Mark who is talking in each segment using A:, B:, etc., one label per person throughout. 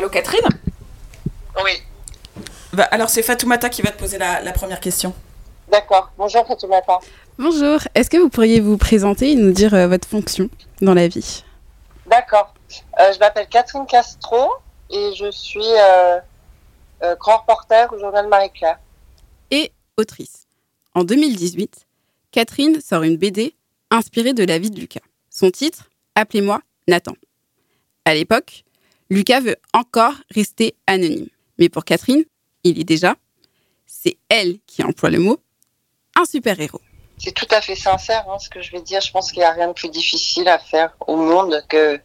A: Allô Catherine?
B: Oui.
A: Bah, alors c'est Fatoumata qui va te poser la, la première question.
B: D'accord. Bonjour Fatoumata.
C: Bonjour, est-ce que vous pourriez vous présenter et nous dire euh, votre fonction dans la vie?
B: D'accord. Euh, je m'appelle Catherine Castro et je suis euh, euh, grand reporter au journal Marie-Claire.
C: Et autrice. En 2018, Catherine sort une BD inspirée de la vie de Lucas. Son titre Appelez-moi Nathan. À l'époque, Lucas veut encore rester anonyme. Mais pour Catherine, il est déjà, c'est elle qui emploie le mot, un super-héros.
B: C'est tout à fait sincère hein, ce que je vais dire. Je pense qu'il n'y a rien de plus difficile à faire au monde que,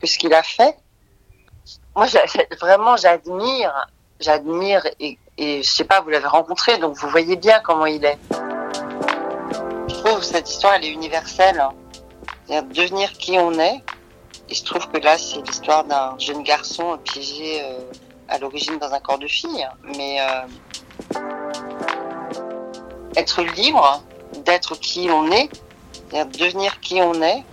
B: que ce qu'il a fait. Moi, vraiment, j'admire, j'admire et, et je sais pas, vous l'avez rencontré, donc vous voyez bien comment il est. Je trouve cette histoire, elle est universelle. hein. Devenir qui on est. Et je trouve que là, c'est l'histoire d'un jeune garçon piégé euh, à l'origine dans un corps de fille. Mais euh, être libre, d'être qui on est, c'est-à-dire devenir qui on est,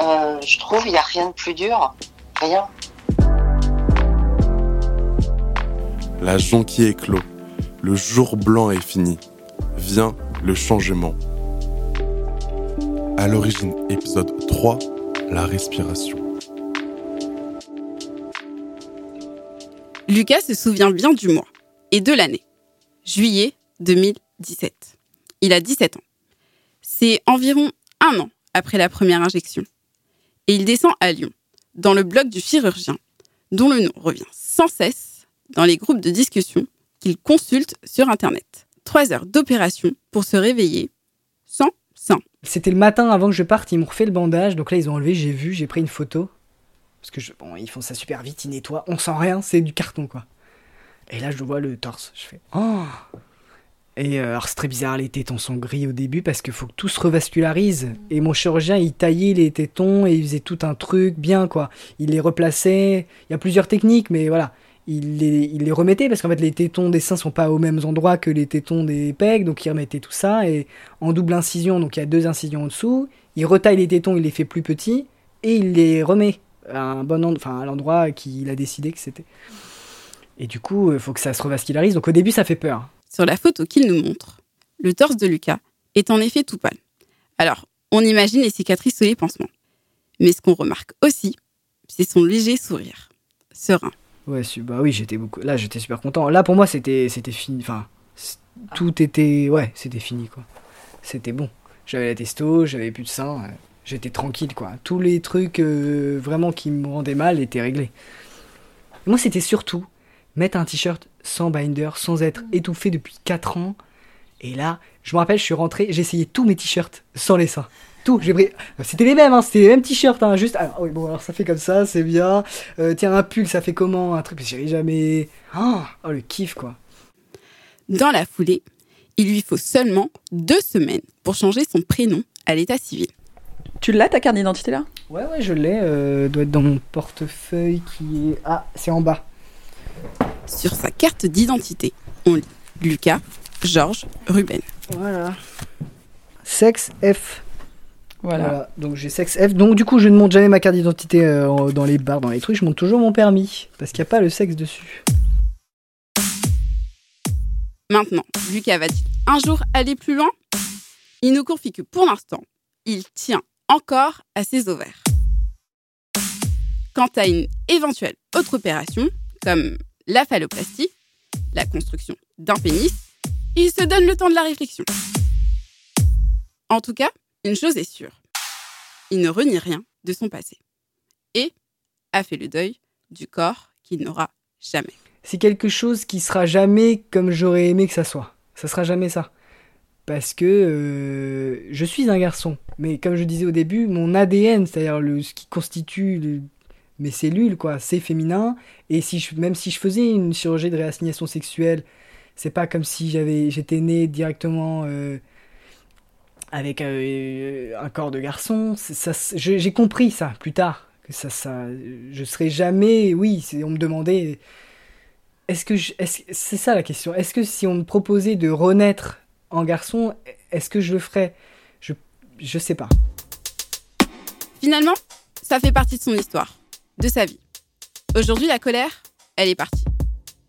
B: euh, je trouve il n'y a rien de plus dur. Rien.
D: La jonquille est clos. Le jour blanc est fini. Vient le changement. À l'origine, épisode 3, la respiration.
C: Lucas se souvient bien du mois et de l'année. Juillet 2017. Il a 17 ans. C'est environ un an après la première injection. Et il descend à Lyon, dans le bloc du chirurgien, dont le nom revient sans cesse dans les groupes de discussion qu'il consulte sur Internet. Trois heures d'opération pour se réveiller sans sein.
E: C'était le matin avant que je parte, ils m'ont refait le bandage, donc là ils ont enlevé, j'ai vu, j'ai pris une photo. Parce que je- bon, ils font ça super vite, ils nettoient, on sent rien, c'est du carton quoi. Et là je vois le torse, je fais oh Et euh, alors c'est très bizarre, les tétons sont gris au début parce qu'il faut que tout se revascularise. Et mon chirurgien il taillait les tétons et il faisait tout un truc bien quoi. Il les replaçait, il y a plusieurs techniques mais voilà. Il les, remettait parce qu'en fait les tétons des seins sont pas aux mêmes endroits que les tétons des pecs, donc il remettait tout ça et en double incision, donc il y a deux incisions en dessous. Il retaille les tétons, il les fait plus petits et il les remet à un bon enfin à l'endroit qu'il a décidé que c'était. Et du coup, il faut que ça se revascularise. Donc au début, ça fait peur.
C: Sur la photo qu'il nous montre, le torse de Lucas est en effet tout pâle. Alors, on imagine les cicatrices sous les pansements. Mais ce qu'on remarque aussi, c'est son léger sourire, serein.
E: Ouais, bah oui, j'étais beaucoup. Là, j'étais super content. Là, pour moi, c'était c'était fini. Enfin, c- tout était. Ouais, c'était fini quoi. C'était bon. J'avais la testo, j'avais plus de sein. euh, J'étais tranquille quoi. Tous les trucs euh, vraiment qui me rendaient mal étaient réglés. Moi, c'était surtout mettre un t-shirt sans binder, sans être étouffé depuis 4 ans. Et là, je me rappelle, je suis rentré, j'ai essayé tous mes t-shirts sans les seins. Tout, j'ai pris. C'était les mêmes, hein, c'était les mêmes t-shirts, hein, juste. Alors, oui, bon, alors ça fait comme ça, c'est bien. Euh, tiens, un pull, ça fait comment Un truc, j'ai jamais. Oh, oh, le kiff, quoi.
C: Dans la foulée, il lui faut seulement deux semaines pour changer son prénom à l'état civil.
A: Tu l'as ta carte d'identité là?
E: Ouais, ouais, je l'ai. Euh, doit être dans mon portefeuille qui est. Ah, c'est en bas.
C: Sur sa carte d'identité, on lit Lucas, Georges, Ruben.
E: Voilà. Sexe F.
A: Voilà.
E: Voilà. Donc j'ai sexe F. Donc du coup, je ne monte jamais ma carte d'identité euh, dans les bars, dans les trucs. Je monte toujours mon permis. Parce qu'il n'y a pas le sexe dessus.
C: Maintenant, Lucas va-t-il un jour aller plus loin? Il nous confie que pour l'instant, il tient encore à ses ovaires. Quant à une éventuelle autre opération, comme la phalloplastie, la construction d'un pénis, il se donne le temps de la réflexion. En tout cas, une chose est sûre, il ne renie rien de son passé et a fait le deuil du corps qu'il n'aura jamais.
E: c'est quelque chose qui sera jamais comme j'aurais aimé que ça soit. Ça sera jamais ça. Parce que euh, je suis un garçon. Mais comme je disais au début, mon ADN, c'est-à-dire ce qui constitue mes cellules, quoi, c'est féminin. Et même si je faisais une chirurgie de réassignation sexuelle, c'est pas comme si j'avais, j'étais né directement euh, avec euh, un corps de garçon. C'est- Ça, c'est- j'ai compris ça plus tard. Que ça, ça, je serais jamais. Oui, c'est- on me demandait est-ce que je- est-ce- c'est ça la question Est-ce que si on me proposait de renaître en garçon, est-ce que je le ferais? Je je sais pas.
C: Finalement, Ça fait partie de son histoire, de sa vie. Aujourd'hui, la colère, elle est partie.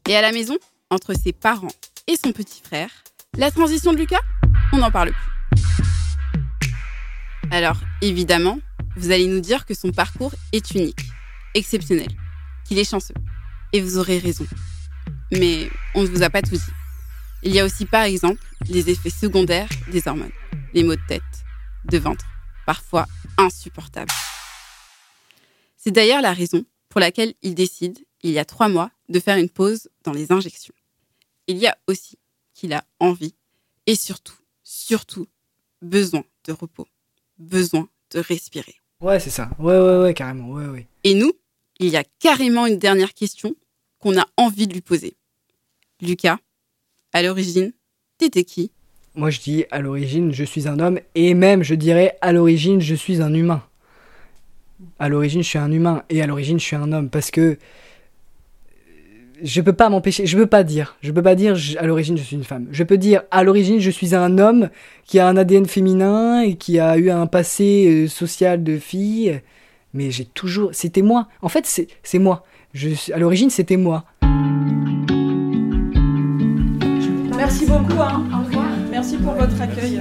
C: Et à la maison, entre ses parents et son petit frère, la transition de Lucas, on n'en parle plus. Alors, évidemment, vous allez nous dire que son parcours est unique, exceptionnel, qu'il est chanceux. Et vous aurez raison. Mais on ne vous a pas tout dit. Il y a aussi, par exemple, les effets secondaires des hormones, les maux de tête, de ventre, parfois insupportables. C'est d'ailleurs la raison pour laquelle il décide, il y a trois mois, de faire une pause dans les injections. Il y a aussi qu'il a envie et surtout, surtout, besoin de repos, besoin de respirer.
E: Ouais, c'est ça. Ouais, ouais, ouais, carrément. Ouais, ouais.
C: Et nous, il y a carrément une dernière question qu'on a envie de lui poser. Lucas, à l'origine, t'étais qui?
E: Moi, je dis à l'origine, je suis un homme, et même, je dirais, à l'origine, je suis un humain. À l'origine, je suis un humain, et à l'origine, je suis un homme, parce que je peux pas m'empêcher, je peux pas dire, je peux pas dire je- à l'origine je suis une femme. Je peux dire à l'origine je suis un homme qui a un ADN féminin et qui a eu un passé euh, social de fille, mais j'ai toujours, c'était moi. En fait c'est c'est moi. Je à l'origine c'était moi.
A: Merci beaucoup. Hein. Merci pour votre accueil.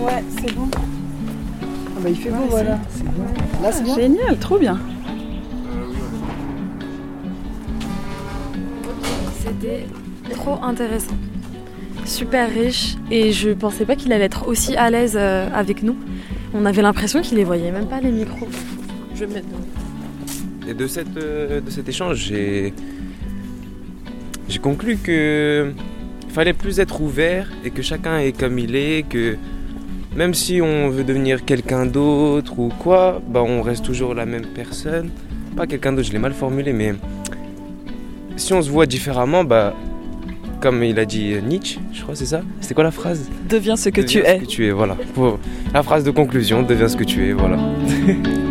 A: Ouais, c'est bon.
E: Ah bah il fait beau voilà. C'est bon. Là c'est bien.
A: Génial, trop bien.
F: C'était trop intéressant. Super riche et je pensais pas qu'il allait être aussi à l'aise euh, avec nous. On avait l'impression qu'il les voyait même pas les micros. Je vais me
G: Et euh, de cet échange, j'ai, j'ai conclu que fallait plus être ouvert et que chacun est comme il est, que même si on veut devenir quelqu'un d'autre ou quoi, bah on reste toujours la même personne. Pas quelqu'un d'autre, je l'ai mal formulé, mais si on se voit différemment, bah comme il a dit Nietzsche, je crois, c'est ça? C'était quoi la phrase?
A: Deviens ce que tu es.
G: Que tu es, voilà. Pour la phrase de conclusion, deviens ce que tu es, voilà.